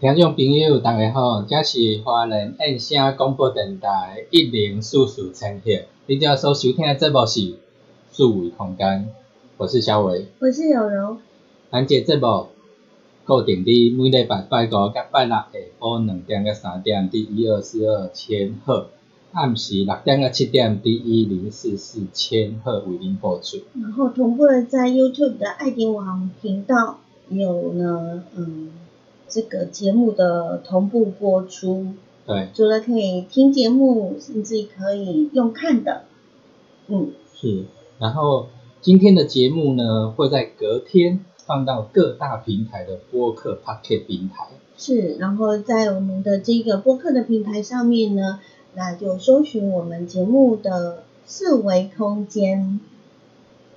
听众朋友，大家好，这是华人燕声广播电台一零四四千赫，你正所收听的节目是数维空间，我是小伟，我是有柔。咱这节目固定伫每礼拜拜五甲拜六下晡两点到三点，伫一二四二千赫；暗时六点到七点，伫一零四四千赫为您播出。然后同步在 YouTube 的爱点网频道有呢，嗯。这个节目的同步播出，对，除了可以听节目，甚至可以用看的，嗯，是。然后今天的节目呢，会在隔天放到各大平台的播客 Pocket 平台。是，然后在我们的这个播客的平台上面呢，那就搜寻我们节目的四维空间，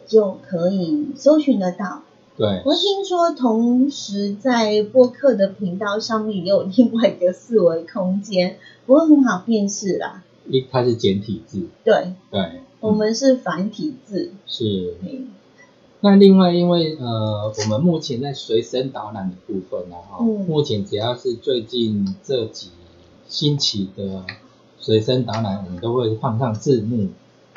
就可以搜寻得到。对，我听说同时在播客的频道上面也有另外一个四维空间，不过很好辨识啦。一，它是简体字。对。对。我们是繁体字。是。那另外，因为呃，我们目前在随身导览的部分呢，哈，目前只要是最近这几星期的随身导览，我们都会放上字幕，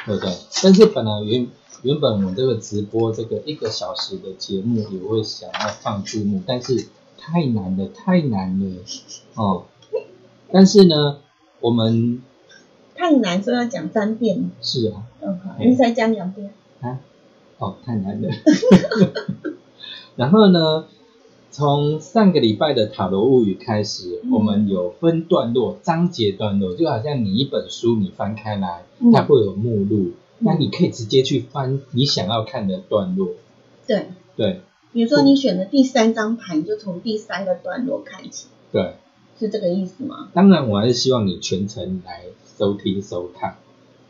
对不对？但是本来原原本我这个直播这个一个小时的节目也会想要放字幕，但是太难了，太难了哦。但是呢，我们太难，所以要讲三遍。是啊。嗯，好，你再讲两遍。啊？哦，太难了。然后呢，从上个礼拜的塔罗物语开始，我们有分段落、章节段落，就好像你一本书，你翻开来，它会有目录。那你可以直接去翻你想要看的段落。对对，比如说你选的第三张牌，你就从第三个段落开始。对，是这个意思吗？当然，我还是希望你全程来收听收看，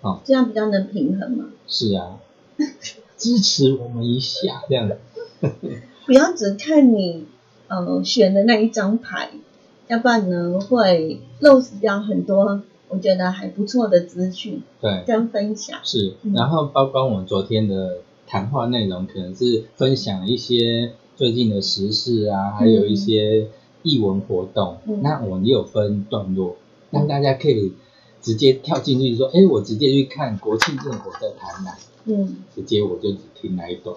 哦，这样比较能平衡嘛。是啊，支持我们一下，这样。不要只看你呃选的那一张牌，要不然呢会漏失掉很多。我觉得还不错的资讯，对，跟分享。是，然后包括我们昨天的谈话内容，可能是分享一些最近的时事啊，还有一些译文活动。那我们也有分段落，让大家可以直接跳进去说，哎，我直接去看国庆焰火在台南，嗯，直接我就只听那一段。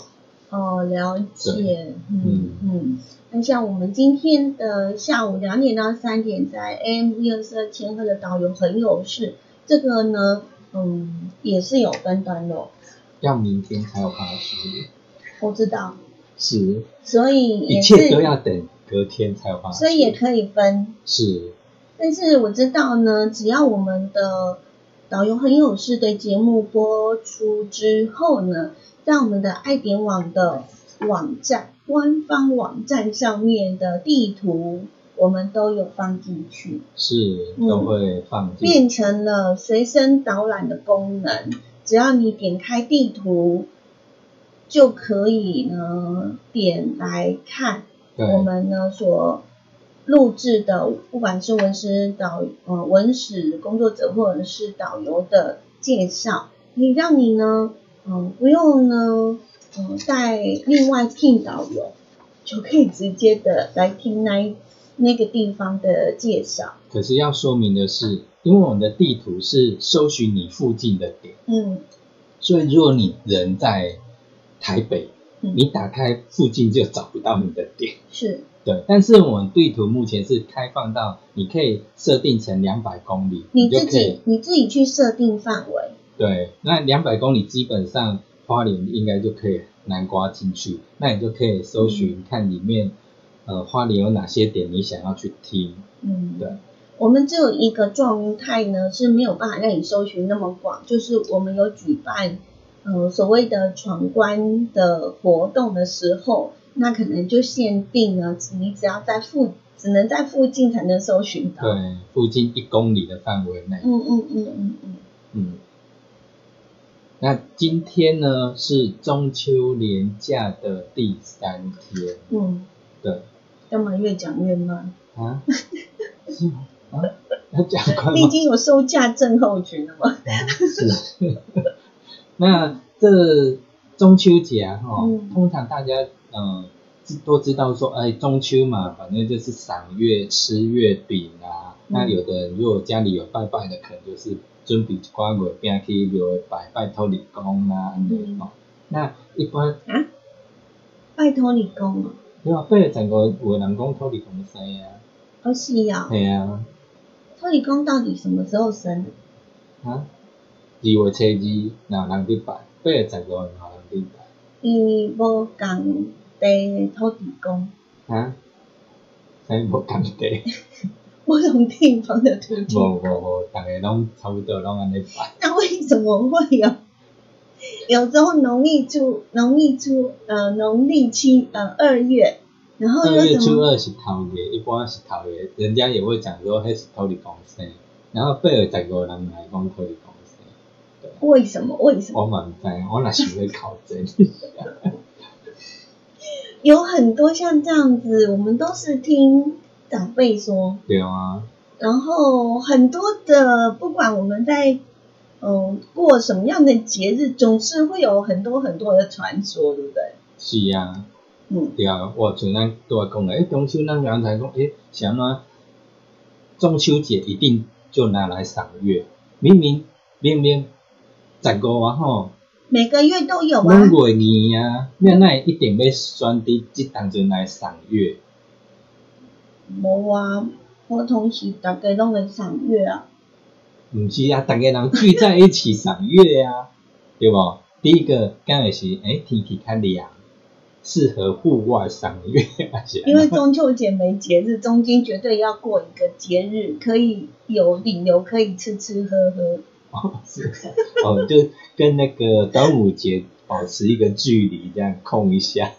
哦，了解，嗯嗯，那像我们今天的下午两点到三点，在 AM 一二四二千赫的导游很有事，这个呢，嗯，也是有分段落，要明天才有办法去。我知道，是，所以一切都要等隔天才有办法。所以也可以分。是。但是我知道呢，只要我们的导游很有事的节目播出之后呢，在我们的爱点网的网站官方网站上面的地图，我们都有放进去。是，都会放进。变成了随身导览的功能，只要你点开地图，就可以呢点来看我们呢所。录制的，不管是文史导呃文史工作者或者是导游的介绍，可以让你呢，嗯，不用呢，嗯，再另外聘导游，就可以直接的来听那那个地方的介绍。可是要说明的是，因为我们的地图是搜寻你附近的点，嗯，所以如果你人在台北，你打开附近就找不到你的点，是。对，但是我们地图目前是开放到你可以设定成两百公里，你自己你自己去设定范围。对，那两百公里基本上花莲应该就可以南瓜进去，那你就可以搜寻看里面呃花莲有哪些点你想要去听。嗯，对。我们只有一个状态呢是没有办法让你搜寻那么广，就是我们有举办呃所谓的闯关的活动的时候。那可能就限定呢，你只要在附，只能在附近才能搜寻到。对，附近一公里的范围内。嗯嗯嗯嗯嗯。嗯。那今天呢是中秋连假的第三天。嗯。对。干嘛越讲越慢？啊？是吗？啊？要讲快你已经有收假症候群了吗？是。那这中秋节啊，哈，通常大家。嗯，都知道说，哎，中秋嘛，反正就是赏月、吃月饼啊。那有的人如果家里有拜拜的，可能就是准备一寡月饼去庙拜拜托李公啊，嗯，那一般啊，拜托李公啊？对啊，八月十五有人讲托李公生啊。哦，是啊。系啊。托李公到底什么时候生？啊？二月初二，然后人去拜，八月十五然后人去拜。伊无讲。地土地公啊？啥无讲地？不同地方的土地公。无无无，大家拢差不多拢安尼办。那为什么会有？有时候农历初，农历初，呃，农历七，呃，二月，然后二月初二是头月，一般是头月，人家也会讲说，迄是土地公生。然后八月十五人来讲土地公生。对。为什么？为什么？我嘛唔知，我若想要考证。有很多像这样子，我们都是听长辈说。对啊。然后很多的，不管我们在嗯过什么样的节日，总是会有很多很多的传说，对不对？是啊。嗯。对啊，我像咱都会讲诶，中秋咱刚才讲，诶，什么中秋节一定就拿来赏月，明明明明十五啊吼。每个月都有啊。每月年啊，那那一定要选择即当阵来赏月。无啊，我同时大家拢会赏月啊。毋是啊，大家人聚在一起赏月啊，对无？第一个刚会是，诶，天气较凉，适合户外赏月。因为中秋节没节日，中间绝对要过一个节日，可以有理由可以吃吃喝喝。哦，是哦，就跟那个端午节保持一个距离，这样空一下。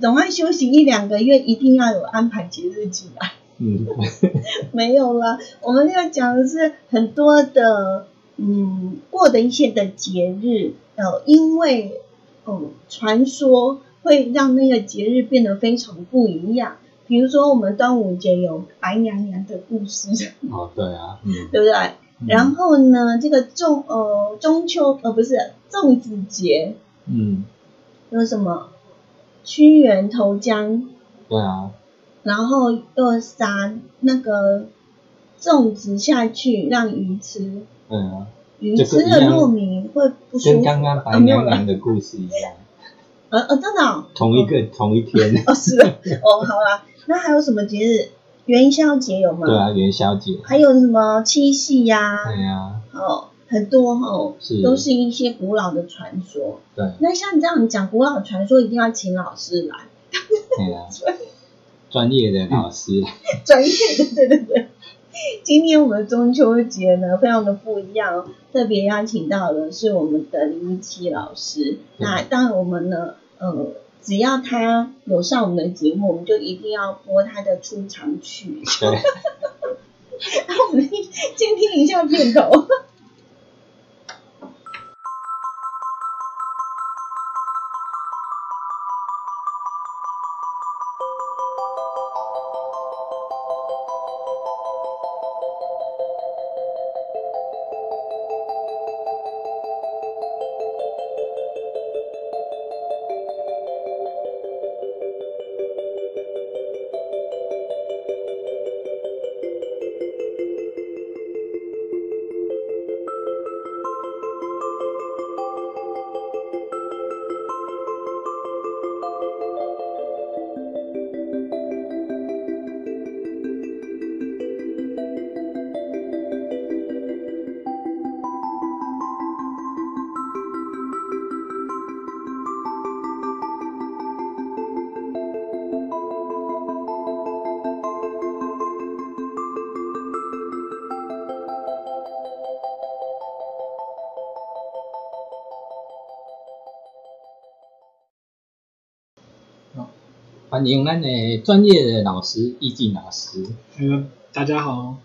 总要休息一两个月，一定要有安排节日进来。嗯，没有了。我们要讲的是很多的，嗯，过的一些的节日，呃，因为嗯，传说会让那个节日变得非常不一样。比如说，我们端午节有白娘娘的故事。哦，对啊，嗯，对不对？然后呢，这个中呃中秋呃不是粽子节，嗯，有什么屈原投江？对啊。然后又撒那个粽子下去让鱼吃。对啊。鱼吃了糯米会不舒服。跟刚刚白娘娘的故事一样。呃呃，真的。同一个同一天。哦是哦好啦，那还有什么节日？元宵节有吗？对啊，元宵节。还有什么七夕呀？对呀。哦，很多哦，都是一些古老的传说。对。那像你这样讲古老传说，一定要请老师来。对啊。专业的老师，专业的，对对对。今天我们中秋节呢，非常的不一样，特别邀请到的是我们的林一七老师。那当然我们呢，呃，只要他有上我们的节目，我们就一定要播他的出场曲。那我们先听一下片头。欢迎咱的专业的老师易静老师。嗯，大家好。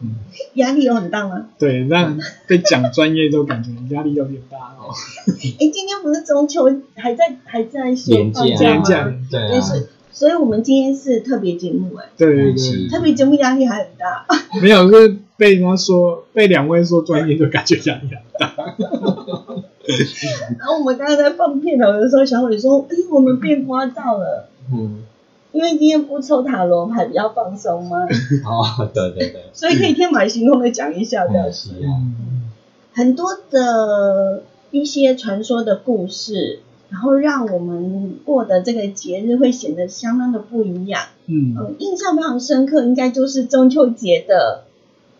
嗯，压力有很大吗？对，那 被讲专业都感觉压力有点大哦。哎，今天不是中秋，还在还在休放假吗？对啊。所以我们今天是特别节目哎。对对对。特别节目压力还很大。没有，是被人家说，被两位说专业，就感觉压力很大。然后我们刚刚在放片头的时候，小伟说：“哎，我们变花照了。”嗯，因为今天不抽塔罗牌比较放松吗？哦，对对对，所以可以天马行空的讲一下，表示很多的一些传说的故事，然后让我们过的这个节日会显得相当的不一样。嗯，印象非常深刻，应该就是中秋节的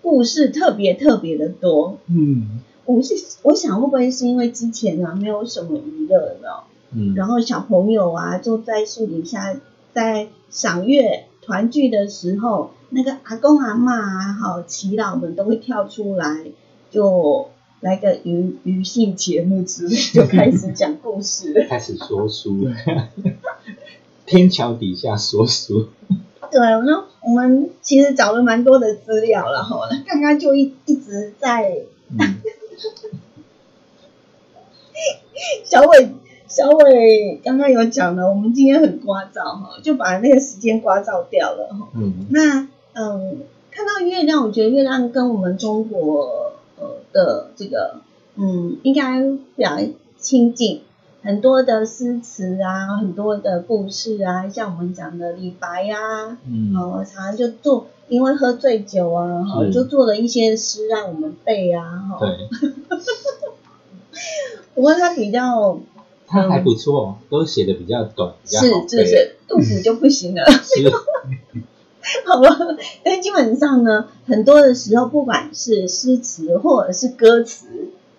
故事特别特别的多。嗯，我是我想会不会是因为之前啊没有什么娱乐呢？然后小朋友啊，就在树底下，在赏月团聚的时候，那个阿公阿妈啊，好祈祷们都会跳出来，就来个娱娱性节目之类，就开始讲故事，开始说书，天桥底下说书。对，那我们其实找了蛮多的资料然后呢，刚刚就一一直在，小伟。小伟刚刚有讲了，我们今天很聒噪哈，就把那个时间聒噪掉了哈。嗯。那嗯，看到月亮，我觉得月亮跟我们中国呃的这个嗯，应该比较亲近，很多的诗词啊，很多的故事啊，像我们讲的李白呀，嗯，哦，常常就做，因为喝醉酒啊，哈，就做了一些诗让我们背啊，哈。对。不过他比较。他还不错，都写的比较短，是是是，肚子就不行了。好吧，但基本上呢，很多的时候，不管是诗词或者是歌词，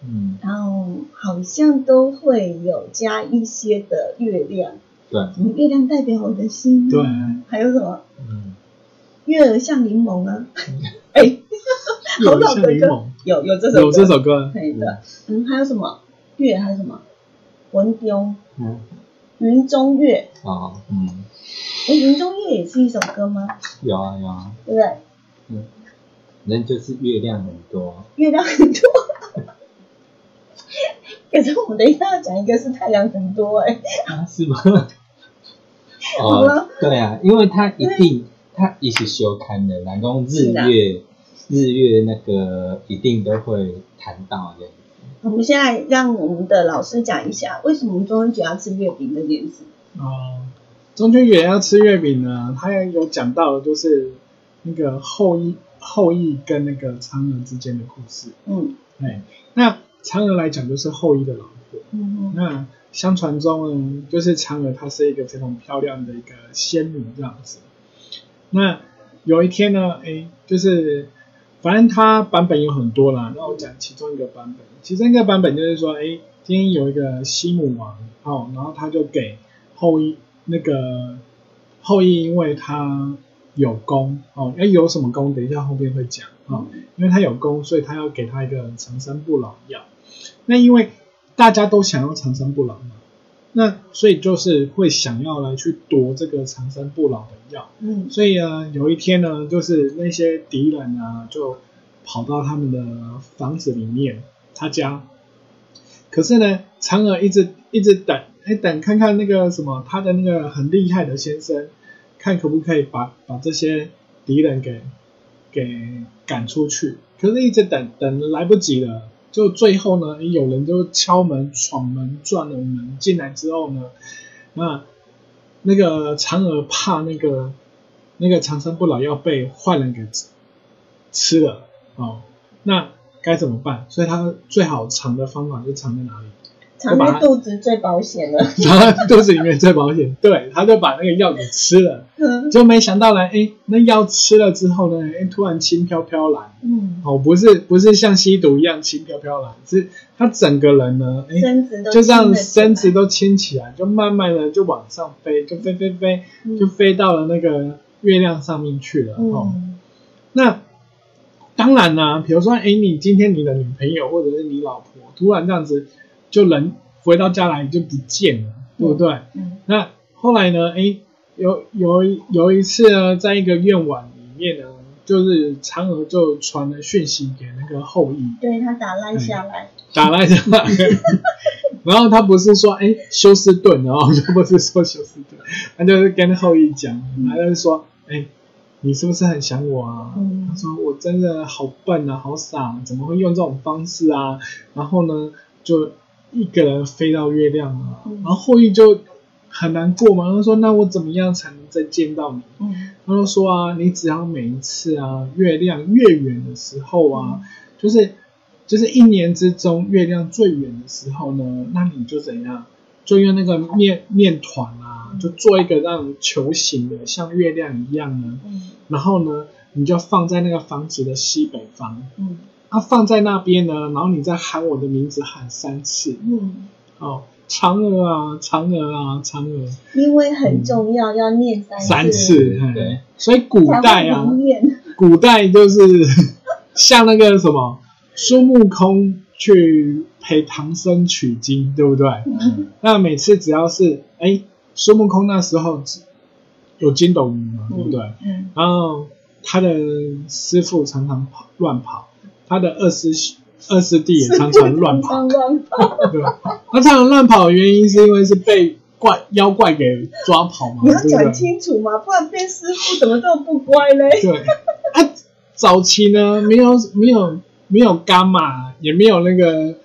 嗯，然后好像都会有加一些的月亮。对，什么月亮代表我的心。对，还有什么？嗯，月儿像柠檬啊。哎，好老的歌，有有这首有这首歌，可以的。嗯，还有什么？月还有什么？文中，嗯，云中月，啊，嗯，哎，云中月也是一首歌吗？有啊有啊，对不对？嗯，那就是月亮很多，月亮很多，可是我们等一下要讲一个是太阳很多，哎，啊，是吗？哦，对啊，因为它一定，它一是修刊的，然后日月日月那个一定都会谈到的。我们现在让我们的老师讲一下，为什么中秋节要吃月饼这件事。哦，中秋节要吃月饼呢，他有讲到就是那个后羿后羿跟那个嫦娥之间的故事。嗯，哎，那嫦娥来讲就是后羿的老婆。嗯嗯。那相传中呢，就是嫦娥她是一个非常漂亮的一个仙女这样子。那有一天呢，哎，就是。反正它版本有很多啦，那我讲其中一个版本。其中一个版本就是说，哎，今天有一个西母王，哦，然后他就给后羿那个后羿因为他有功哦，哎，有什么功？等一下后面会讲哦，因为他有功，所以他要给他一个长生不老药。那因为大家都想要长生不老嘛，那所以就是会想要来去夺这个长生不老的药。嗯，所以呢，有一天呢，就是那些敌人啊，就跑到他们的房子里面，他家。可是呢，嫦娥一直一直等，哎，等看看那个什么，他的那个很厉害的先生，看可不可以把把这些敌人给给赶出去。可是一直等等来不及了，就最后呢，有人就敲门闯门撞了门进来之后呢，那那个嫦娥怕那个那个长生不老要被坏人给吃了哦，那。该怎么办？所以他最好藏的方法就藏在哪里？藏在肚子最保险了。藏在肚子里面最保险。对，他就把那个药给吃了。嗯。就没想到呢，哎，那药吃了之后呢，哎，突然轻飘飘来。嗯。哦，不是，不是像吸毒一样轻飘飘来，是他整个人呢，哎，就这样身子都轻起来，就慢慢的就往上飞，就飞飞飞，就飞到了那个月亮上面去了。哦。那。当然啦，比如说，哎，你今天你的女朋友或者是你老婆突然这样子，就人回到家来就不见了，对不对？嗯。那后来呢？哎，有有有一次呢，在一个愿望里面呢，就是嫦娥就传了讯息给那个后羿，对他打赖下来，打赖下来。然后他不是说哎休斯顿，然后就不是说休斯顿，他就是跟后羿讲，他就是说哎。你是不是很想我啊？他说我真的好笨啊，好傻，怎么会用这种方式啊？然后呢，就一个人飞到月亮啊。然后后羿就很难过嘛，他说那我怎么样才能再见到你？他就说啊，你只要每一次啊，月亮越远的时候啊，就是就是一年之中月亮最圆的时候呢，那你就怎样？就用那个面面团啊，就做一个让球形的，像月亮一样呢。嗯。然后呢，你就放在那个房子的西北方。嗯。啊，放在那边呢，然后你再喊我的名字喊三次。嗯。哦，嫦娥啊，嫦娥啊，嫦娥。因为很重要，要念三次。三次，对。所以古代啊，古代就是像那个什么孙悟空去。陪唐僧取经，对不对？那每次只要是哎，孙悟空那时候有筋斗云嘛，对不对？然后他的师傅常常跑乱跑，他的二师二师弟也常常乱跑。对吧，他常常乱跑的原因是因为是被怪妖怪给抓跑嘛。你要讲清楚嘛，不然变师傅怎么这么不乖嘞？对，啊，早期呢没有没有没有伽马，也没有那个。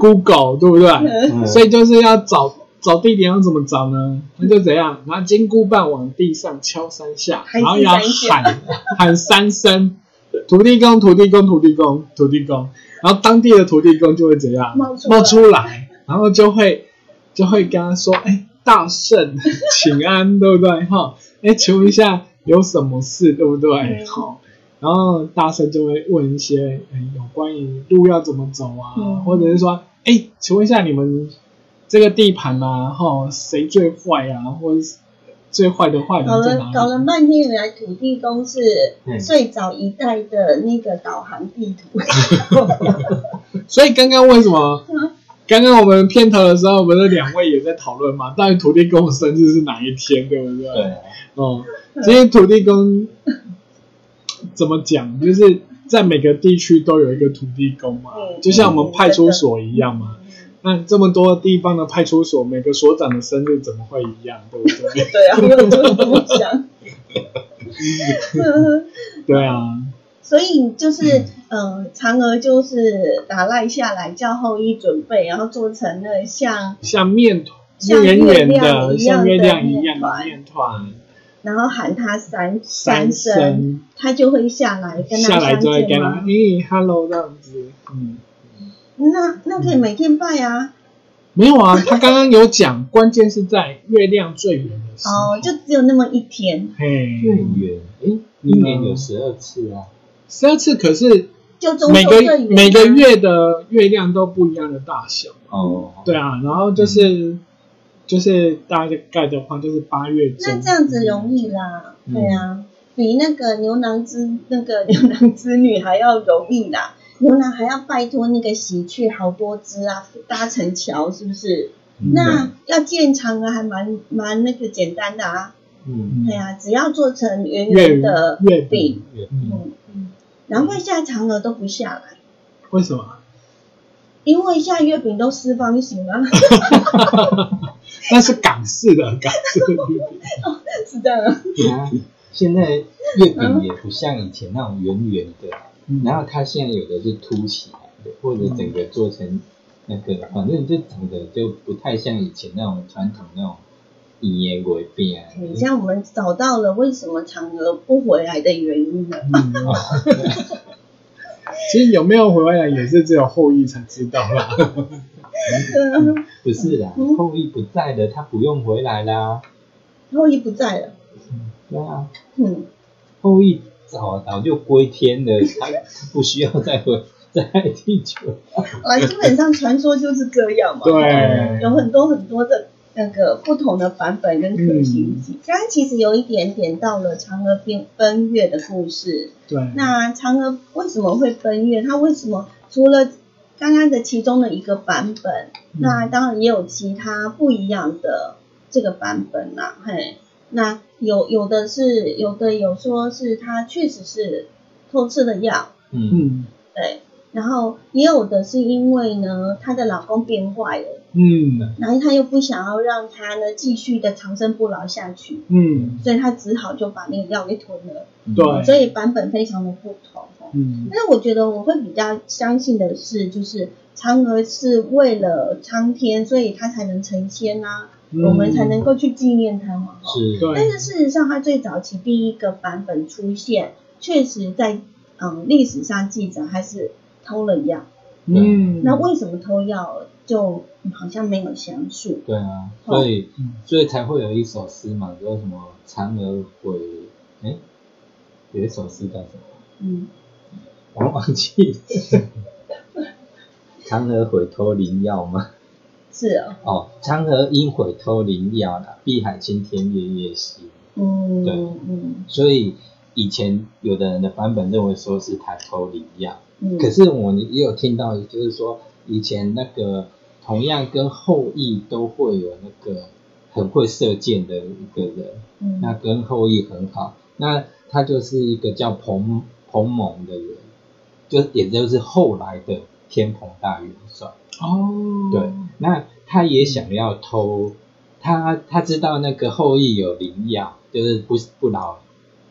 Google 对不对？所以就是要找找地点要怎么找呢？那就怎样拿金箍棒往地上敲三下，然后要喊喊三声“土地公，土地公，土地公，土地公”，然后当地的土地公就会怎样？冒出来，然后就会就会跟他说：“哎，大圣，请安，对不对？哈，哎，请问一下有什么事，对不对？好。”然后大圣就会问一些，有关于路要怎么走啊，或者是说，哎，请问一下你们这个地盘啊，哈，谁最坏啊，或者是最坏的坏人在哪里？搞了半天，原来土地公是最早一代的那个导航地图。所以刚刚为什么？刚刚我们片头的时候，我们的两位也在讨论嘛，到底土地公的生日是哪一天，对不对？对。哦，其实土地公。怎么讲？就是在每个地区都有一个土地公嘛，就像我们派出所一样嘛。那这么多地方的派出所，每个所长的生日怎么会一样？对不对？对啊，我就是这么想。对啊。所以就是，呃，嫦娥就是打赖下来，叫后羿准备，然后做成了像像面团，像月亮一样的面团。然后喊他三三声，他就会下来跟他相见吗？咦，hello 这样子，嗯，那那可以每天拜啊？没有啊，他刚刚有讲，关键是在月亮最圆的时候，哦，就只有那么一天，嘿，最圆，诶，一年有十二次啊，十二次，可是就每个每个月的月亮都不一样的大小，哦，对啊，然后就是。就是大概的话，就是八月中。那这样子容易啦，对啊，比那个牛郎织那个牛郎织女还要容易啦。牛郎还要拜托那个喜鹊好多只啊，搭成桥，是不是？那要建嫦娥还蛮蛮那个简单的啊。嗯，对啊，只要做成圆圆的月饼，嗯嗯，难怪现在嫦娥都不下来。为什么？因为现在月饼都四方形了。那是港式的港式的月饼。是这样啊。现在月饼也不像以前那种圆圆的，然后它现在有的是凸起来的，或者整个做成那个，反正就长得就不太像以前那种传统那种。以言为辩。你像我们找到了为什么嫦娥不回来的原因了。其实有没有回来也是只有后羿才知道啦。不是啦，后羿不在了，他不用回来啦。后羿不在了。对啊。嗯。后羿早早就归天了，他不需要再回在地球。啊，基本上传说就是这样嘛。对。有很多很多的。那个不同的版本跟可行性，刚刚其实有一点点到了嫦娥变奔月的故事。对。那嫦娥为什么会奔月？它为什么除了刚刚的其中的一个版本，那当然也有其他不一样的这个版本啦。嘿，那有有的是有的有说是她确实是偷吃了药。嗯。对。然后也有的是因为呢，她的老公变坏了。嗯，然后她又不想要让他呢继续的长生不老下去，嗯，所以她只好就把那个药给吞了。对，所以版本非常的不同。嗯，但是我觉得我会比较相信的是，就是嫦娥是为了苍天，所以她才能成仙啊，我们才能够去纪念他嘛。是，但是事实上，他最早期第一个版本出现，确实在嗯历史上记载还是偷了药。嗯，那为什么偷药？就好像没有详述。对啊，所以所以才会有一首诗嘛，叫什么“嫦娥悔”，哎，有一首诗叫什么？嗯，我忘记了。嫦娥悔偷灵药吗？是哦。哦，嫦娥因悔偷灵药了，碧海青天夜夜心。嗯，对，嗯。所以以前有的人的版本认为说是他偷灵药，嗯，可是我也有听到，就是说以前那个。同样跟后羿都会有那个很会射箭的一个人，那跟后羿很好，那他就是一个叫彭彭蒙的人，就也就是后来的天蓬大元帅。哦，对，那他也想要偷，他他知道那个后羿有灵药，就是不不老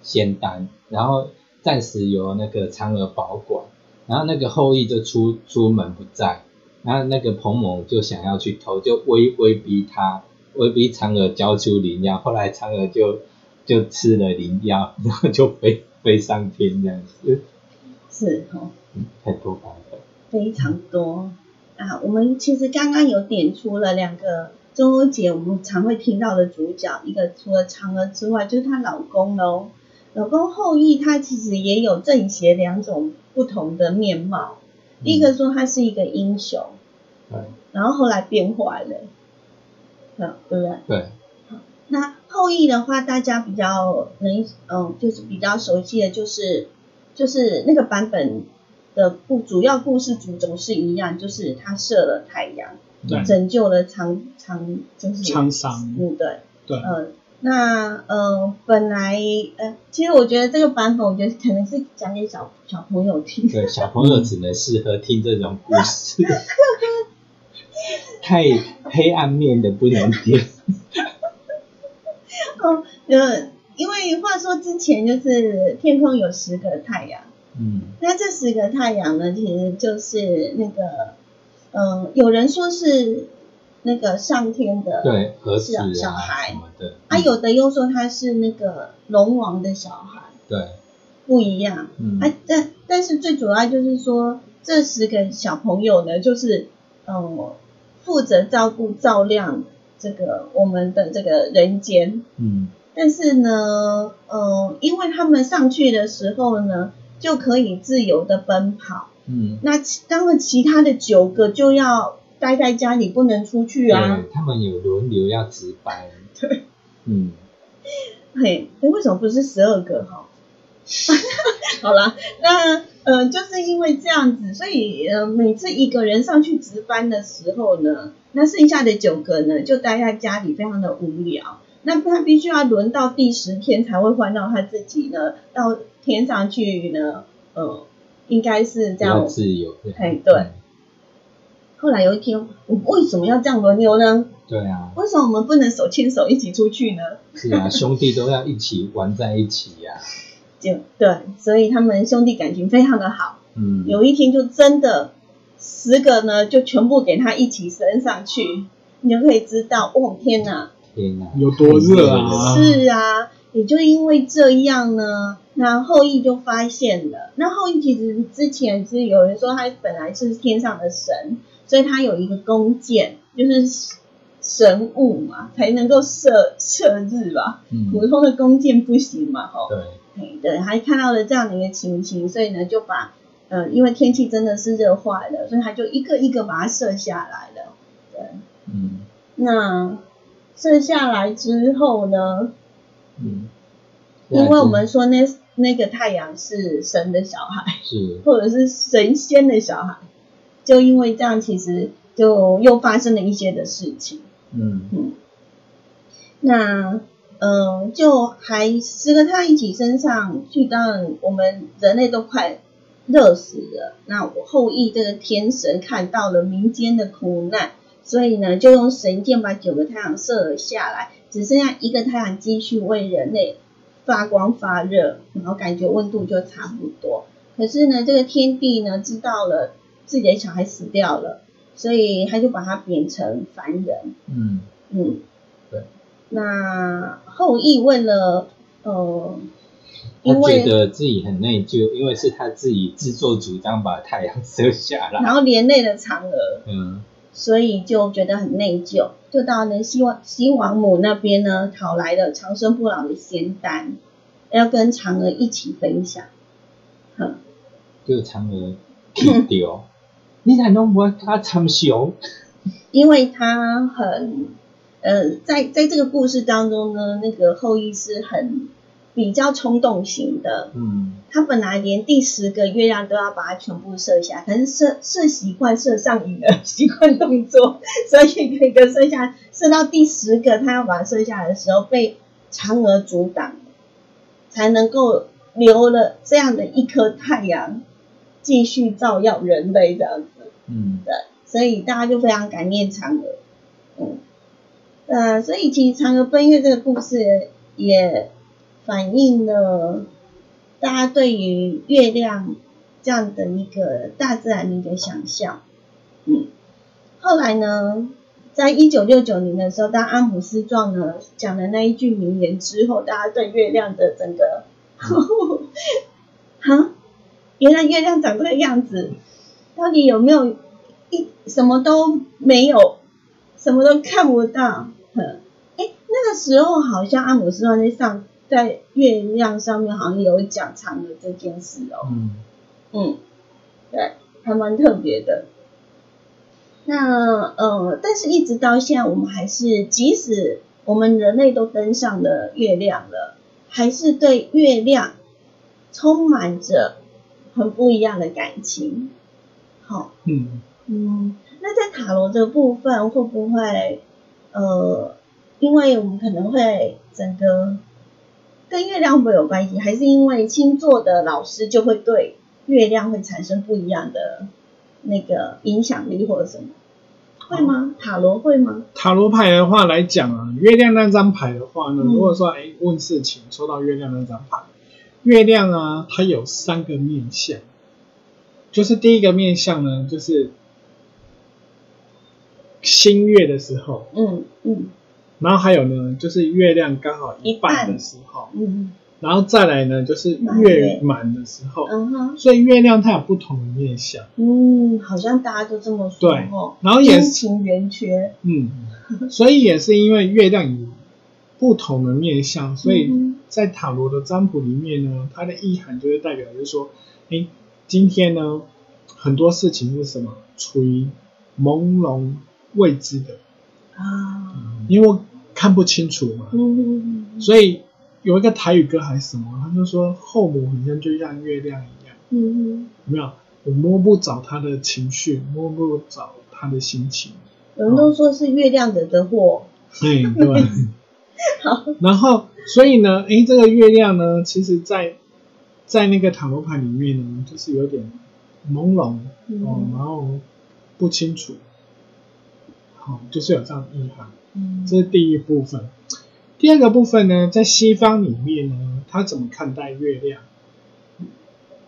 仙丹，然后暂时由那个嫦娥保管，然后那个后羿就出出门不在。然后那个彭某就想要去偷，就威威逼他，威逼嫦娥交出灵药。后来嫦娥就就吃了灵药，然后就飞飞上天这样子。是哦，很多版本，非常多啊。我们其实刚刚有点出了两个中秋节我们常会听到的主角，一个除了嫦娥之外，就是她老公喽。老公后羿他其实也有正邪两种不同的面貌。第一个说他是一个英雄。然后后来变坏了，对不对？对。那后羿的话，大家比较能嗯，就是比较熟悉的就是，就是那个版本的故主要故事主轴是一样，就是他射了太阳，拯救了长长，就是沧桑。嗯，对。对。嗯，那呃，本来呃，其实我觉得这个版本，我觉得可能是讲给小小朋友听。对，小朋友只能适合听这种故事。太黑暗面的不能听。哦，呃，因为话说之前就是天空有十个太阳，嗯，那这十个太阳呢，其实就是那个，嗯，有人说是那个上天的对儿子小孩对，啊，有的又说他是那个龙王的小孩，对，不一样，嗯，啊，但但是最主要就是说这十个小朋友呢，就是嗯。负责照顾、照亮这个我们的这个人间，嗯，但是呢，嗯，因为他们上去的时候呢，就可以自由的奔跑，嗯，那当然其他的九个就要待在家里不能出去啊。他们有轮流要值班。对，嗯，嘿，那为什么不是十二个哈？好了，那呃，就是因为这样子，所以呃，每次一个人上去值班的时候呢，那剩下的九个呢，就待在家里，非常的无聊。那他必须要轮到第十天才会换到他自己呢，到天上去呢，呃，应该是这样自由。嘿，对。后来有一天，我为什么要这样轮流呢？对啊。为什么我们不能手牵手一起出去呢？是啊，兄弟都要一起玩在一起呀。就对，所以他们兄弟感情非常的好。嗯。有一天就真的十个呢，就全部给他一起升上去，你就可以知道，哦天哪！天哪，有多热啊！是啊，也就因为这样呢，那后羿就发现了。那后羿其实之前是有人说他本来是天上的神，所以他有一个弓箭，就是神物嘛，才能够射射日吧。嗯。普通的弓箭不行嘛，吼。对。对，还看到了这样的一个情形，所以呢，就把呃，因为天气真的是热坏了，所以他就一个一个把它射下来了。对。嗯。那。射下来之后呢？嗯，因为我们说那那个太阳是神的小孩，是或者是神仙的小孩，就因为这样，其实就又发生了一些的事情。嗯嗯，那嗯，就还十个太阳一起升上去，当然我们人类都快热死了。那我后羿这个天神看到了民间的苦难。所以呢，就用神箭把九个太阳射了下来，只剩下一个太阳继续为人类发光发热，然后感觉温度就差不多。可是呢，这个天帝呢知道了自己的小孩死掉了，所以他就把他贬成凡人。嗯嗯，对。那后羿为了呃，他觉得自己很内疚，因为是他自己自作主张把太阳射下来，然后连累了嫦娥。嗯。所以就觉得很内疚，就到呢西王西王母那边呢讨来了长生不老的仙丹，要跟嫦娥一起分享。哼，就嫦娥听掉，你才能不他长寿？因为他很呃，在在这个故事当中呢，那个后羿是很。比较冲动型的，嗯，他本来连第十个月亮都要把它全部射下，可是射射习惯，射上瘾了，习惯动作，所以一个射下，射到第十个，他要把它射下来的时候，被嫦娥阻挡，才能够留了这样的一颗太阳，继续照耀人类这样子，嗯，对，所以大家就非常感念嫦娥，嗯，呃，所以其实嫦娥奔月这个故事也。反映了大家对于月亮这样的一个大自然的一个想象，嗯，后来呢，在一九六九年的时候，当阿姆斯壮呢讲了那一句名言之后，大家对月亮的整个，哈，原来月亮长这个样子，到底有没有一什么都没有，什么都看不到，哼，哎，那个时候好像阿姆斯壮在上。在月亮上面好像有讲嫦娥这件事哦，嗯，嗯，对，还蛮特别的。那呃，但是一直到现在，我们还是即使我们人类都登上了月亮了，还是对月亮充满着很不一样的感情。好，嗯嗯，那在塔罗这部分会不会呃，因为我们可能会整个。跟月亮会有关系，还是因为星座的老师就会对月亮会产生不一样的那个影响力或者什么？会吗？塔罗会吗？塔罗牌的话来讲啊，月亮那张牌的话呢，如果说哎问事情抽到月亮那张牌，月亮啊它有三个面相，就是第一个面相呢就是新月的时候，嗯嗯。然后还有呢，就是月亮刚好一半的时候，嗯，然后再来呢，就是月满的时候，嗯哼，所以月亮它有不同的面相，嗯，好像大家都这么说，对，然后也情圆缺，嗯，所以也是因为月亮有不同的面相，所以在塔罗的占卜里面呢，它的意涵就是代表就是说，哎，今天呢很多事情是什么？处于朦胧未知的。啊，因为看不清楚嘛，所以有一个台语歌还是什么，他就说后母好像就像月亮一样，嗯有没有？我摸不着他的情绪，摸不着他的心情。有人都说是月亮惹的祸。对对。好。然后，所以呢，哎，这个月亮呢，其实在在那个塔罗牌里面呢，就是有点朦胧哦，然后不清楚。好，就是有这样的意涵。嗯。这是第一部分。第二个部分呢，在西方里面呢，他怎么看待月亮？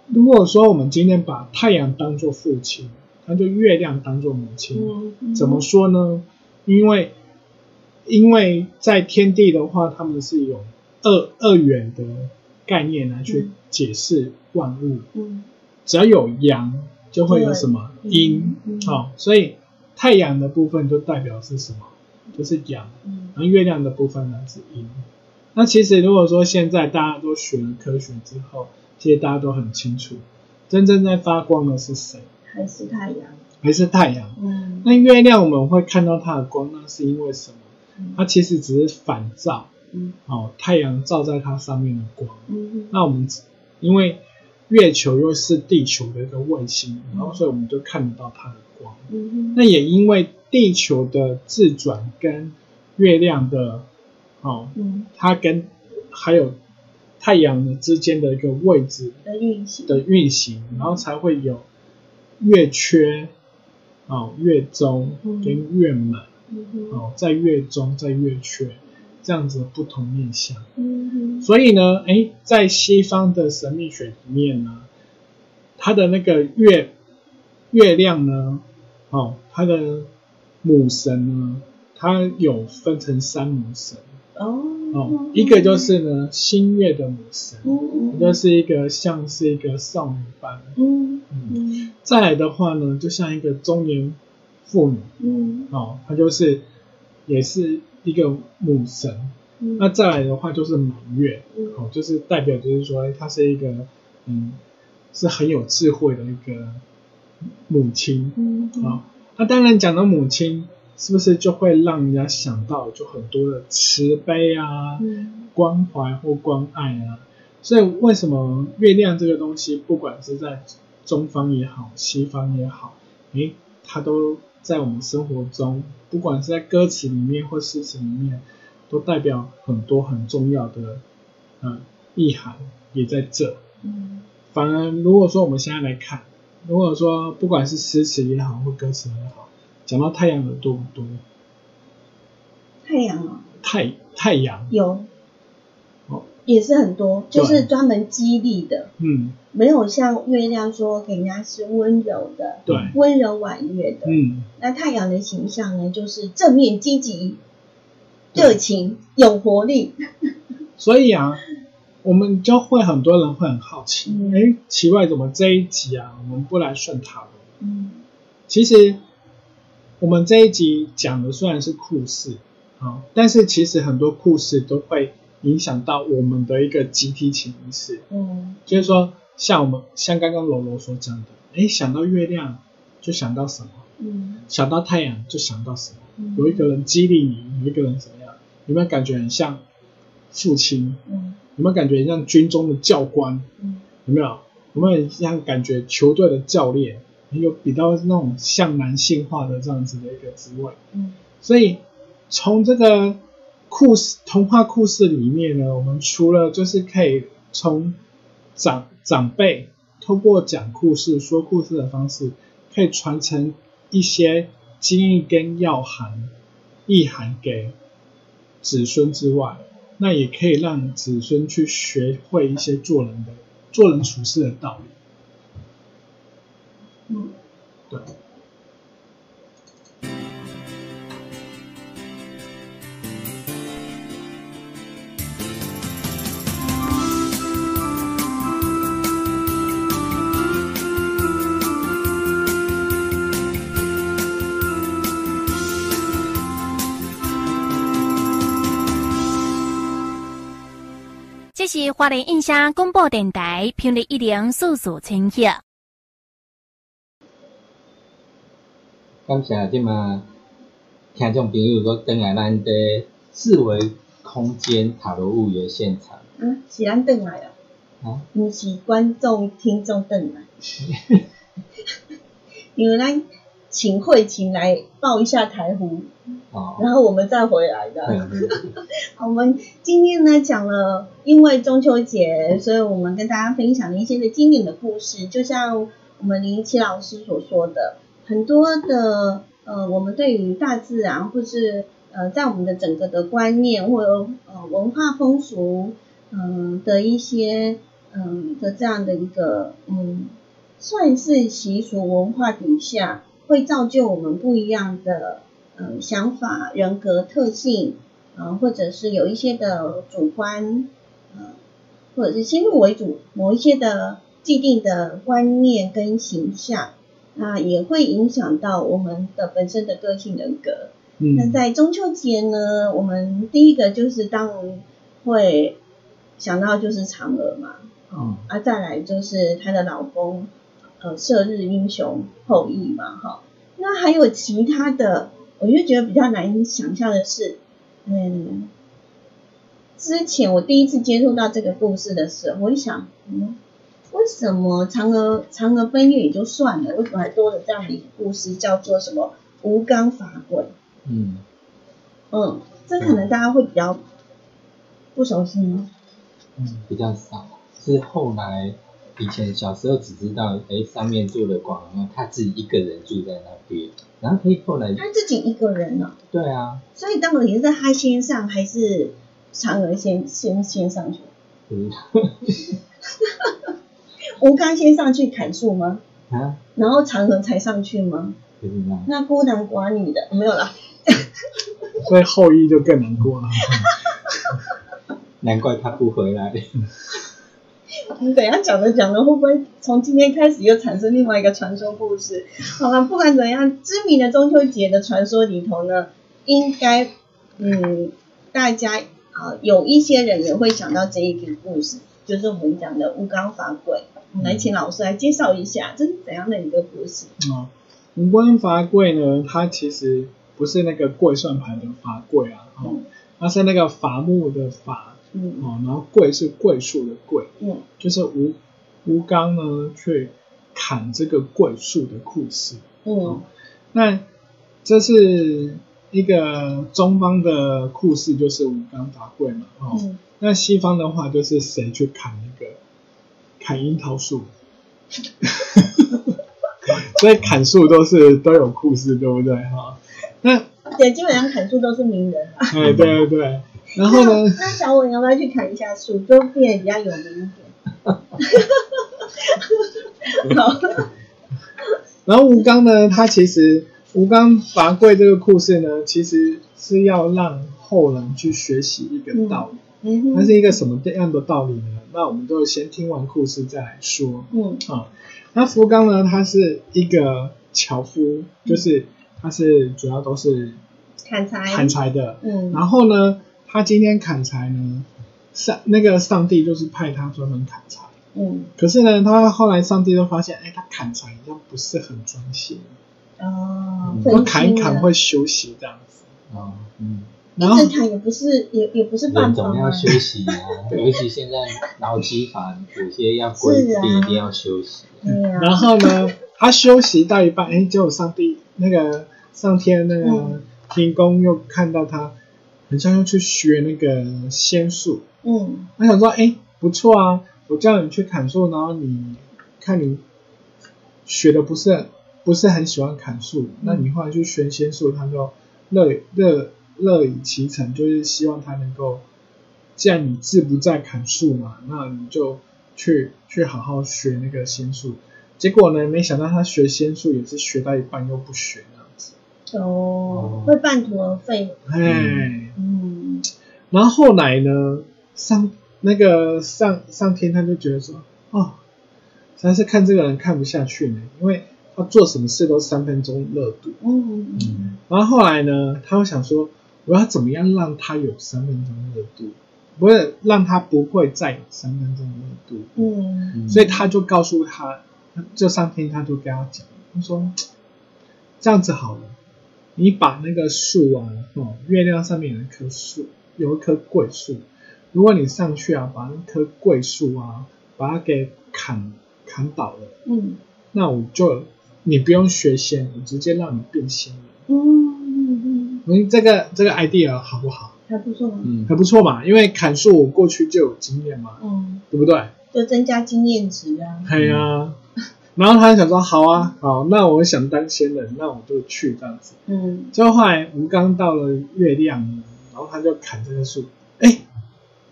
如果说我们今天把太阳当做父亲，那就月亮当做母亲。怎么说呢？因为因为在天地的话，他们是有二二元的概念来去解释万物。嗯，只要有阳，就会有什么阴。好，所以太阳的部分就代表是什么？就是阳。然后月亮的部分呢是阴。那其实如果说现在大家都学了科学之后，其实大家都很清楚，真正在发光的是谁？还是太阳？还是太阳？嗯。那月亮我们会看到它的光，那是因为什么？它其实只是反照，嗯。哦，太阳照在它上面的光。嗯。那我们因为月球又是地球的一个卫星，然后所以我们就看得到它的光。嗯那也因为地球的自转跟月亮的，哦，嗯，它跟还有。太阳的之间的一个位置的运行。的运行，然后才会有月缺哦，月中跟月满哦，在月中在月缺这样子的不同面相。所以呢，哎，在西方的神秘学里面呢，它的那个月月亮呢，哦，它的母神呢，它有分成三母神。哦。哦，一个就是呢，新月的母神，嗯。就是一个像是一个少女般，嗯嗯，再来的话呢，就像一个中年妇女，嗯，哦，她就是也是一个母神，那再来的话就是满月，哦，就是代表就是说，她是一个，嗯，是很有智慧的一个母亲，嗯，啊，那当然讲到母亲。是不是就会让人家想到就很多的慈悲啊、关怀或关爱啊？所以为什么月亮这个东西，不管是在中方也好、西方也好，诶，它都在我们生活中，不管是在歌词里面或诗词里面，都代表很多很重要的呃意涵，也在这。嗯。反而如果说我们现在来看，如果说不管是诗词也好或歌词也好。讲到太阳的多不多？太阳啊，太太阳有，哦，也是很多，就是专门激励的，嗯，没有像月亮说给人家是温柔的，对，温柔婉约的，嗯，那太阳的形象呢，就是正面积极、热情、有活力。所以啊，我们就会很多人会很好奇，哎，奇怪，怎么这一集啊，我们不来顺塔罗？嗯，其实。我们这一集讲的虽然是故事，啊，但是其实很多故事都会影响到我们的一个集体潜意识。嗯，就是说，像我们像刚刚罗罗所讲的，哎，想到月亮就想到什么？嗯，想到太阳就想到什么？有一个人激励你，有一个人怎么样？有没有感觉很像父亲？嗯，有没有感觉像军中的教官？嗯，有没有？有没有像感觉球队的教练？有比较那种像男性化的这样子的一个职位，嗯，所以从这个故事童话故事里面呢，我们除了就是可以从长长辈通过讲故事、说故事的方式，可以传承一些经验跟要含意涵给子孙之外，那也可以让子孙去学会一些做人的做人处事的道理。嗯，对。是华联印象广播电台频率一零四四千赫。感谢即嘛听众朋友，搁登来咱的四维空间塔罗物语现场。嗯，是咱登来了。啊？毋是观众听众登来。因为咱请会请来报一下台湖，然后我们再回来的。我们今天呢讲了，因为中秋节，所以我们跟大家分享了一些的经典的故事，就像我们林奇老师所说的，很多的呃，我们对于大自然或是呃，在我们的整个的观念或者呃文化风俗嗯的一些嗯的这样的一个嗯。算是习俗文化底下，会造就我们不一样的呃想法、人格特性，啊，或者是有一些的主观，呃，或者是先入为主某一些的既定的观念跟形象，那也会影响到我们的本身的个性人格。嗯那在中秋节呢，我们第一个就是当然会想到就是嫦娥嘛，哦，啊，再来就是她的老公。呃，射日英雄后裔嘛，哈，那还有其他的，我就觉得比较难以想象的是，嗯，之前我第一次接触到这个故事的时候，我一想，嗯，为什么嫦娥嫦娥奔月也就算了，为什么还多了这样的一个故事，叫做什么吴刚伐桂？嗯，嗯，这可能大家会比较不熟悉吗？嗯，比较少，是后来。以前小时候只知道，哎，上面住了广王，他自己一个人住在那边，然后可以后来他自己一个人呢？对啊。所以到底是他先上，还是嫦娥先先先上去？嗯。吴刚先上去砍树吗？啊。然后嫦娥才上去吗？不知道。那孤男寡女的没有了。所以后羿就更难过了。难怪他不回来。你等下讲着讲着，会不会从今天开始又产生另外一个传说故事？好了，不管怎样，知名的中秋节的传说里头呢，应该嗯，大家啊有一些人也会想到这一个故事，就是我们讲的吴刚伐桂。我们来请老师来介绍一下，这是怎样的一个故事？啊，吴刚伐桂呢，它其实不是那个桂算盘的伐桂啊，哦，它是那个伐木的伐。嗯，哦，然后桂是桂树的桂，嗯，就是吴吴刚呢去砍这个桂树的故事，嗯，那这是一个中方的故事，就是吴刚伐桂嘛，哦，那西方的话就是谁去砍那个砍樱桃树，所以砍树都是都有故事，对不对？哈，那对，基本上砍树都是名人，哎，对对对。然后呢？那小伟要不要去砍一下树，就变得比较有名一点？好。然后吴刚呢？他其实吴刚伐桂这个故事呢，其实是要让后人去学习一个道理。嗯。它是一个什么样的道理呢？那我们都先听完故事再来说。嗯。啊，那福刚呢？他是一个樵夫，就是他是主要都是砍柴砍柴的。嗯。然后呢？他今天砍柴呢，上那个上帝就是派他专门砍柴。嗯。可是呢，他后来上帝就发现，哎，他砍柴好像不是很专心。哦。我砍一砍会休息这样子。哦。嗯。一直砍也不是，也也不是办法。总要休息啊，尤其现在劳基法有些要规定一定要休息。然后呢，他休息到一半，哎，结果上帝那个上天那个天公又看到他。很像要去学那个仙术，嗯，我想说，哎，不错啊，我叫你去砍树，然后你看你学的不是不是很喜欢砍树，那你后来去学仙术，他就乐乐乐以其成，就是希望他能够，既然你志不在砍树嘛，那你就去去好好学那个仙术。结果呢，没想到他学仙术也是学到一半又不学那样子。哦，会半途而废。哎。嗯，然后后来呢，上那个上上天他就觉得说，哦，实在是看这个人看不下去呢，因为他做什么事都三分钟热度。嗯嗯。然后后来呢，他会想说，我要怎么样让他有三分钟热度，不是让他不会再有三分钟热度。嗯。所以他就告诉他，就上天他就跟他讲，他说。这样子好了，你把那个树啊，哦，月亮上面有一棵树，有一棵桂树，如果你上去啊，把那棵桂树啊，把它给砍砍倒了，嗯，那我就你不用学仙，我直接让你变仙了。嗯嗯嗯，这个这个 idea 好不好？还不错，嗯，还不错嘛，因为砍树我过去就有经验嘛，嗯，对不对？就增加经验值啊。对啊，然后他想说，好啊，好，那我想当仙人，那我就去这样子。嗯，最后后来吴刚到了月亮，然后他就砍这棵树，哎，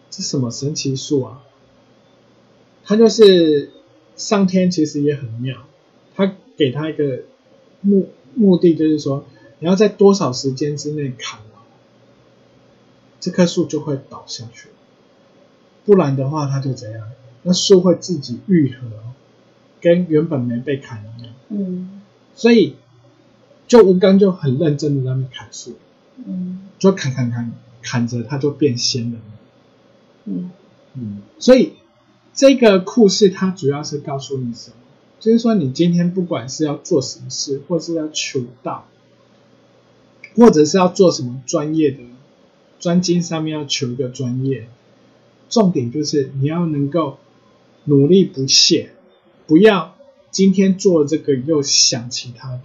这什么神奇树啊？他就是上天其实也很妙，他给他一个目目的，就是说你要在多少时间之内砍完。这棵树就会倒下去，不然的话，它就怎样？那树会自己愈合，跟原本没被砍一样。嗯，所以就吴刚就很认真的在那砍树，嗯，就砍砍砍，砍着它就变仙了。嗯嗯，所以这个故事它主要是告诉你什么？就是说，你今天不管是要做什么事，或是要求道，或者是要做什么专业的。专精上面要求一个专业，重点就是你要能够努力不懈，不要今天做这个又想其他的，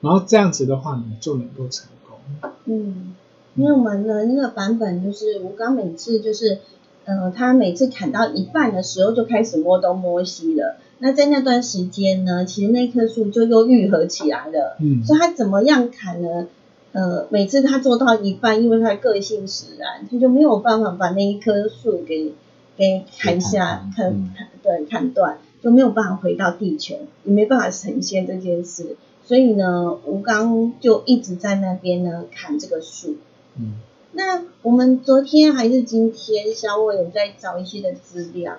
然后这样子的话，你就能够成功。嗯，因为我们的那个版本就是吴刚每次就是，呃，他每次砍到一半的时候就开始摸东摸西了。那在那段时间呢，其实那棵树就又愈合起来了。嗯，所以他怎么样砍呢？呃，每次他做到一半，因为他个性使然，他就没有办法把那一棵树给给砍下、砍砍对砍断，就没有办法回到地球，也没办法呈现这件事。所以呢，吴刚就一直在那边呢砍这个树。嗯，那我们昨天还是今天，小伟有在找一些的资料，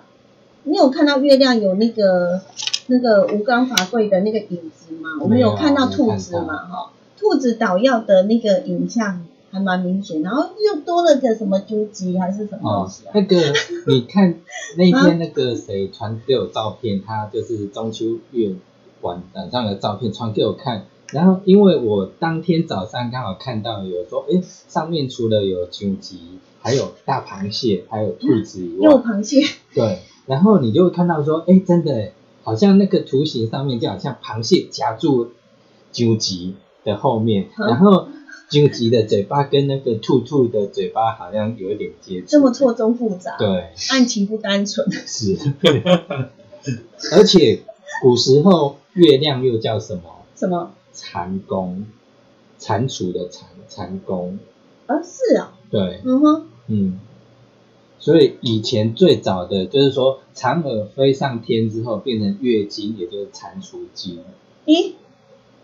你有看到月亮有那个那个吴刚法柜的那个影子吗？我们有看到兔子嘛？哈。兔子捣药的那个影像还蛮明显，然后又多了个什么珠玑还是什么东西 啊？那个你看那天那个谁传给我照片，他就是中秋月晚晚上的照片传给我看，然后因为我当天早上刚好看到有说，哎，上面除了有珠玑，还有大螃蟹，还有兔子以外，有螃蟹。对，然后你就会看到说，哎，真的，好像那个图形上面就好像螃蟹夹住珠玑。的后面，然后荆棘的嘴巴跟那个兔兔的嘴巴好像有一点接触，这么错综复杂，对，案情不单纯，是，而且古时候月亮又叫什么？什么？蟾宫，蟾蜍的蟾，蟾宫。啊，是啊，对，嗯哼，嗯，所以以前最早的就是说，嫦娥飞上天之后变成月经，也就是蟾蜍精。咦？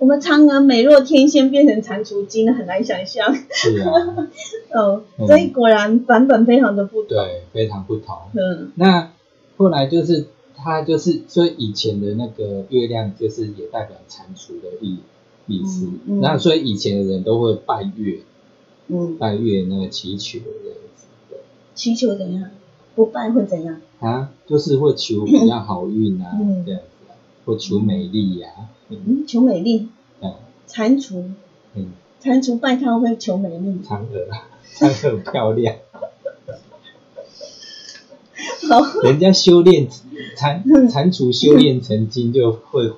我们嫦娥美若天仙变成蟾蜍精，很难想象。是啊，哦，所以果然版本非常的不同。对，非常不同。嗯，那后来就是他就是，所以以前的那个月亮就是也代表蟾蜍的意意思。那所以以前的人都会拜月，嗯，拜月那个祈求这样子。祈求怎样？不拜会怎样？啊，就是会求比较好运啊，这样子，或求美丽呀。嗯，求美丽。嗯。蟾蜍。嗯。蟾蜍拜他会求美丽。嫦娥，嫦娥漂亮。好。人家修炼蟾蟾蜍修炼成精就会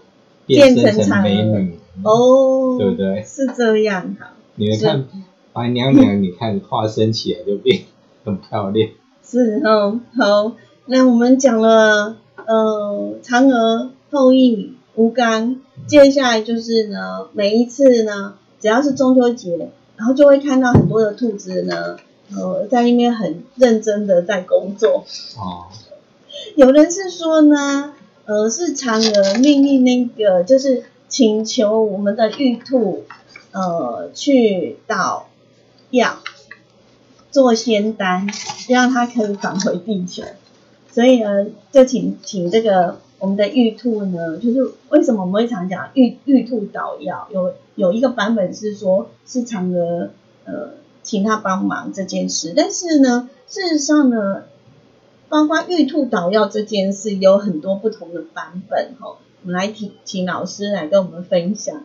变身成美女。哦。对不对？是这样哈。你们看白娘娘，你看化身起来就变很漂亮。是哦，好。那我们讲了，呃，嫦娥后羿。吴刚，接下来就是呢，每一次呢，只要是中秋节，然后就会看到很多的兔子呢，呃，在那边很认真的在工作。哦。有人是说呢，呃，是嫦娥命令那个，就是请求我们的玉兔，呃，去捣药，做仙丹，让它可以返回地球。所以呢，就请请这个。我们的玉兔呢，就是为什么我们会常讲玉玉兔捣药？有有一个版本是说，是嫦娥呃请他帮忙这件事，但是呢，事实上呢，包括玉兔捣药这件事有很多不同的版本哈。我们来请请老师来跟我们分享。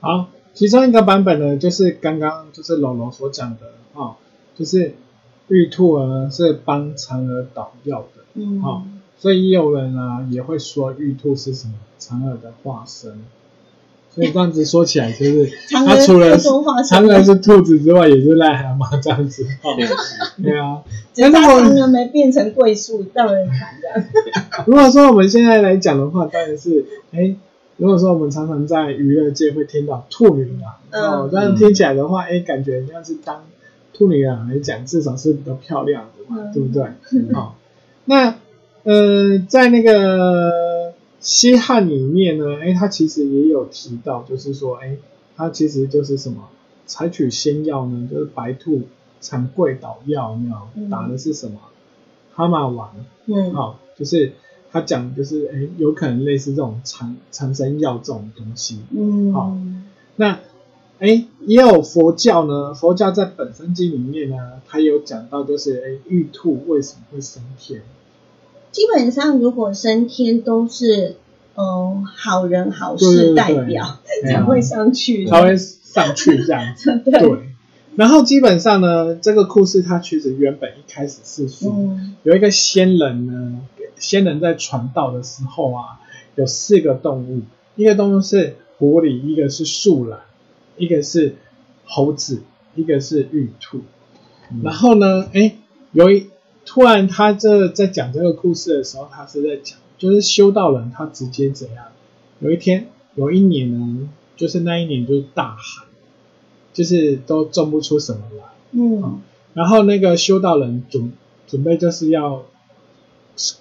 好，其中一个版本呢，就是刚刚就是龙龙所讲的啊，就是玉兔呢是帮嫦娥捣药的，嗯，好，所以也有人啊也会说玉兔是什么嫦娥的化身。所以这样子说起来，就是 他除了嫦娥是兔子之外，也是癞蛤蟆这样子。对啊，只是嫦娥没变成桂树让人砍的。如果说我们现在来讲的话，当然是哎，如果说我们常常在娱乐界会听到兔女郎，哦，这样听起来的话，哎，感觉像是当兔女郎来讲，至少是比较漂亮的嘛，对不对？好，那呃，在那个。西汉里面呢，哎，他其实也有提到，就是说，哎，他其实就是什么，采取仙药呢，就是白兔产桂捣药，没有？打的是什么？蛤蟆丸，嗯，好，就是他讲就是，哎，有可能类似这种长长生药这种东西，嗯，好，那，哎，也有佛教呢，佛教在本身经里面呢，它有讲到，就是，哎，玉兔为什么会升天？基本上，如果升天都是，嗯，好人好事代表才会上去，才会上去这样子。对。然后基本上呢，这个故事它其实原本一开始是说，有一个仙人呢，仙人在传道的时候啊，有四个动物，一个动物是狐狸，一个是树懒，一个是猴子，一个是玉兔。然后呢，哎，有一。突然，他这在讲这个故事的时候，他是在讲，就是修道人他直接怎样？有一天，有一年呢，就是那一年就是大旱，就是都种不出什么来。嗯。然后那个修道人准准备就是要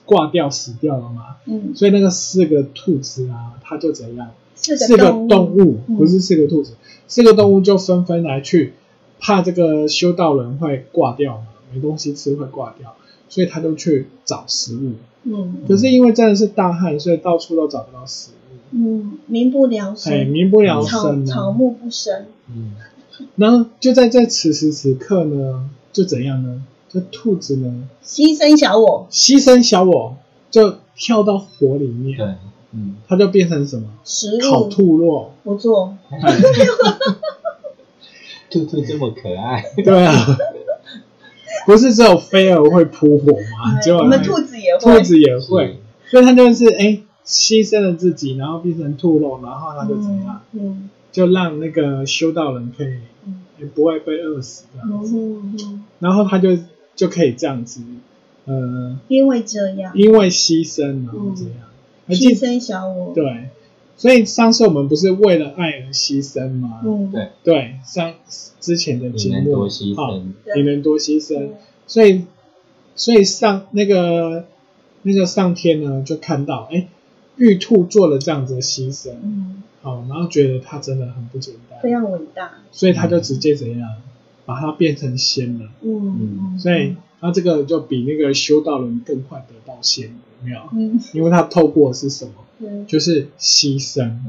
挂掉死掉了嘛。嗯。所以那个四个兔子啊，他就怎样？四个动物，不是四个兔子，四个动物就纷纷来去，怕这个修道人会挂掉嘛。没东西吃会挂掉，所以他就去找食物。嗯，可是因为真的是大旱，所以到处都找不到食物。嗯，民不聊生。哎，民不聊生，草木不生。嗯，然后就在这此时此刻呢，就怎样呢？这兔子呢，牺牲小我，牺牲小我，就跳到火里面。对，嗯，它就变成什么？食物。烤兔肉。不做。兔兔这么可爱。对啊。不是只有飞蛾会扑火吗？就我们兔子也会，兔子也会，所以它就是哎，牺牲了自己，然后变成兔肉，然后它就怎样？嗯，就让那个修道人可以也不会被饿死这样子，然后他就就可以这样子，呃，因为这样，因为牺牲然后这样，牺牲小我，对。所以上次我们不是为了爱而牺牲吗？嗯，对。对，上之前的节目啊，你能多牺牲，所以所以上那个那个上天呢，就看到哎，玉兔做了这样子的牺牲，嗯，好，然后觉得他真的很不简单，非常伟大，所以他就直接怎样把它变成仙了，嗯，所以他这个就比那个修道人更快得到仙，有没有？嗯，因为他透过是什么？就是牺牲，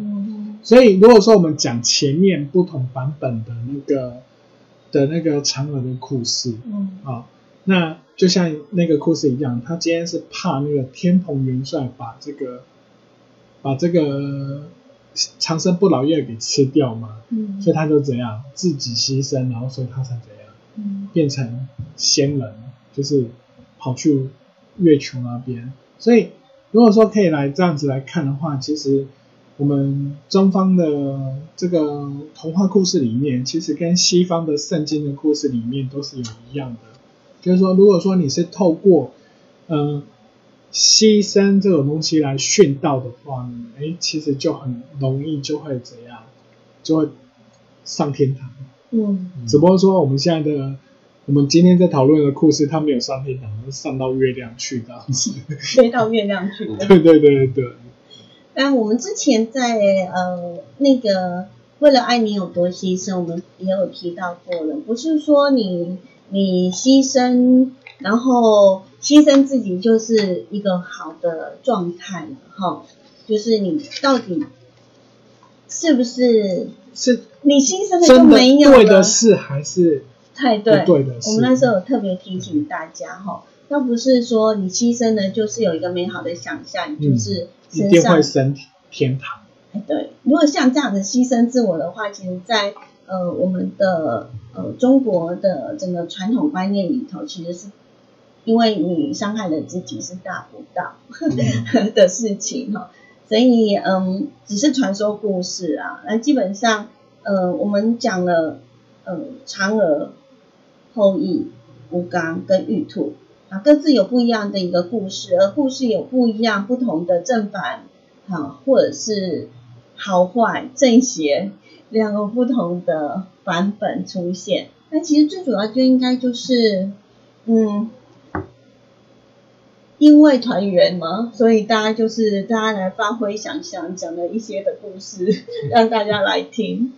所以如果说我们讲前面不同版本的那个的那个嫦娥的故事，嗯，啊，那就像那个故事一样，他今天是怕那个天蓬元帅把这个把这个长生不老药给吃掉嘛，嗯，所以他就怎样自己牺牲，然后所以他才怎样，嗯，变成仙人，就是跑去月球那边，所以。如果说可以来这样子来看的话，其实我们中方的这个童话故事里面，其实跟西方的圣经的故事里面都是有一样的。就是说，如果说你是透过嗯牺牲这种东西来殉道的话呢，哎，其实就很容易就会怎样，就会上天堂。嗯，只不过说我们现在的。我们今天在讨论的故事，他没有上天堂，是上到月亮去这样子，飞到月亮去。对对对对。但我们之前在呃那个为了爱你有多牺牲，我们也有提到过了，不是说你你牺牲，然后牺牲自己就是一个好的状态哈，就是你到底是不是是你牺牲的就没有对的事还是？太对，我们那时候有特别提醒大家哈，要不是说你牺牲的，就是有一个美好的想象，就是一定会升天堂。对，如果像这样子牺牲自我的话，其实，在呃我们的呃中国的整个传统观念里头，其实是因为你伤害了自己是大不到 的事情哈，所以嗯，只是传说故事啊，那基本上呃我们讲了呃嫦娥、后羿、吴刚跟玉兔啊，各自有不一样的一个故事，而故事有不一样不同的正反啊，或者是。好坏正邪两个不同的版本出现，那其实最主要就应该就是，嗯，因为团圆嘛，所以大家就是大家来发挥想象，讲了一些的故事 让大家来听，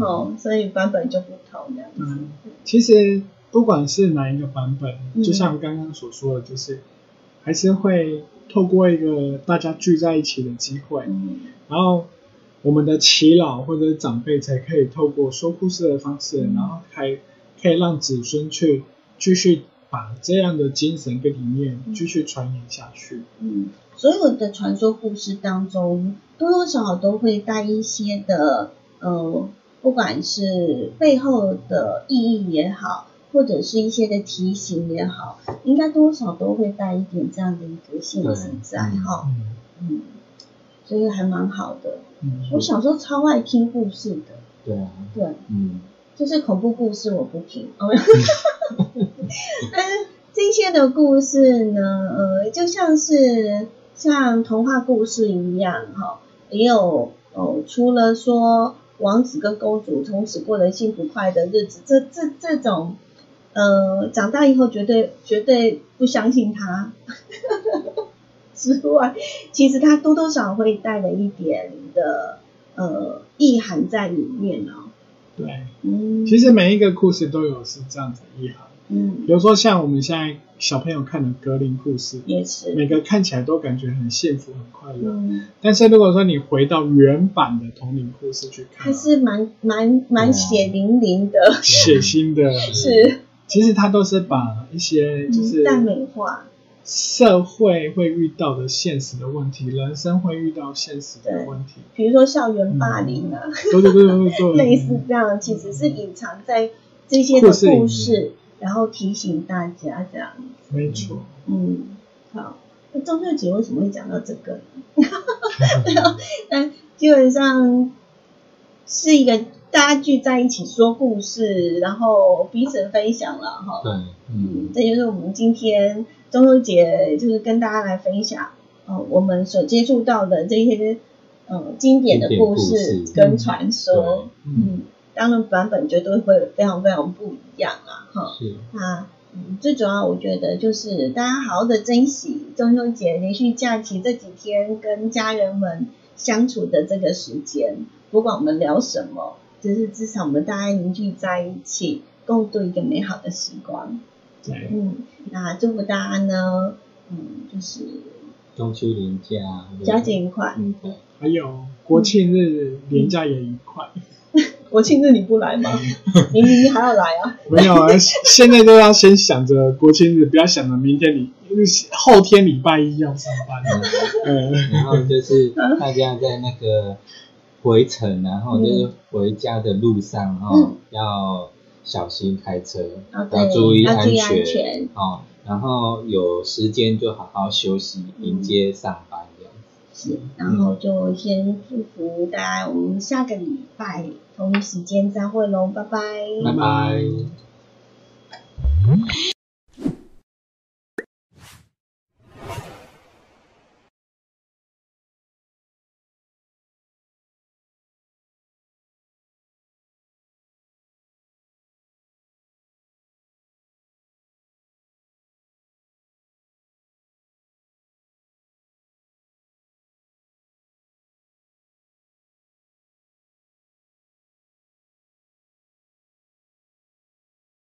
哦，所以版本就不同这样子。其实不管是哪一个版本，就像刚刚所说的，就是还是会透过一个大家聚在一起的机会，然后。我们的耆老或者长辈才可以透过说故事的方式，然后还可以让子孙去继续把这样的精神跟理念继续传延下去。嗯，所有的传说故事当中，多多少少都会带一些的，呃，不管是背后的意义也好，或者是一些的提醒也好，应该多少都会带一点这样的一个性质在哈。嗯，所以还蛮好的。我小时候超爱听故事的。对啊。对。嗯。就是恐怖故事我不听。但是这些的故事呢，呃，就像是像童话故事一样，哈，也有哦，除了说王子跟公主从此过得幸福快乐的日子，这这这种，呃，长大以后绝对绝对不相信他。之外，其实他多多少少会带了一点的呃意涵在里面哦。对，嗯，其实每一个故事都有是这样子意涵。嗯，比如说像我们现在小朋友看的格林故事，也是。每个看起来都感觉很幸福、很快乐。嗯，但是如果说你回到原版的童年故事去看，还是蛮蛮蛮血淋淋的、血腥的。是，其实他都是把一些就是赞美化。社会会遇到的现实的问题，人生会遇到现实的问题，比如说校园霸凌啊，对对对对对，类似这样，其实是隐藏在这些的故事，然后提醒大家这样。没错。嗯，好，那中秋节为什么会讲到这个？呢？那基本上是一个大家聚在一起说故事，然后彼此分享了哈。对，嗯，这就是我们今天。中秋节就是跟大家来分享，呃，我们所接触到的这些，呃，经典的故事跟传说，嗯，当然版本绝对会非常非常不一样啊，哈，是，那，嗯，最主要我觉得就是大家好好的珍惜中秋节连续假期这几天跟家人们相处的这个时间，不管我们聊什么，就是至少我们大家凝聚在一起，共度一个美好的时光。嗯，那祝福大家呢，嗯，就是中秋连假，佳节愉快。嗯，还有国庆日连假也愉快。国庆日你不来吗？你 明你还要来啊？没有啊，现在都要先想着国庆日，不要想着明天礼，后天礼拜一要上班。嗯，然后就是大家在那个回程，然后就是回家的路上哈，要。小心开车，要注意安全哦。然后有时间就好好休息，迎接上班然后就先祝福大家，我们下个礼拜同一时间再会喽，拜拜。拜拜。